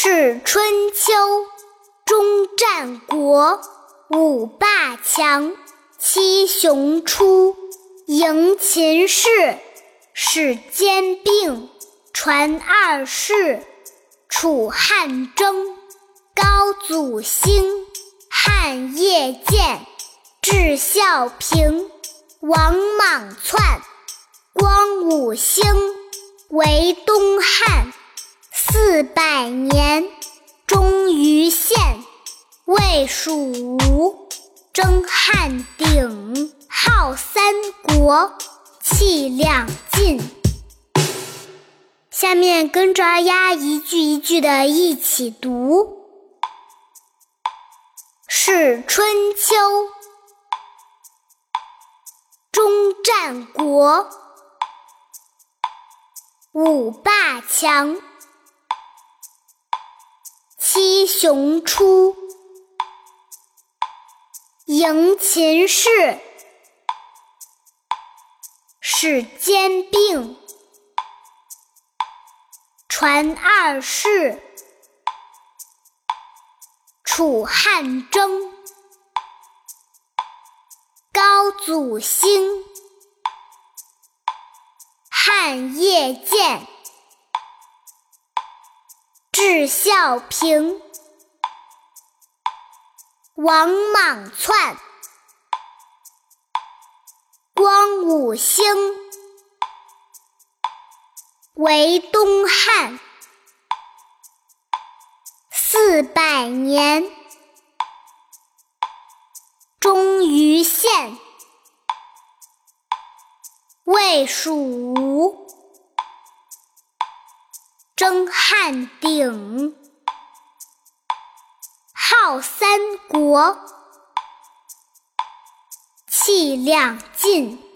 是春秋，中战国，五霸强，七雄出，迎秦氏，使兼并，传二世，楚汉争，高祖兴，汉业建，至孝平，王莽篡，光武兴，为东汉。百年，终于现；魏、蜀、吴争汉鼎，号三国，气两晋。下面跟着二丫一句一句的一起读：是春秋，中战国，五霸强。七雄出，迎秦氏，使兼并，传二世，楚汉争，高祖兴，汉业建。至孝平，王莽篡，光武兴，为东汉。四百年，终于现。魏蜀吴。争汉鼎，号三国，气两晋。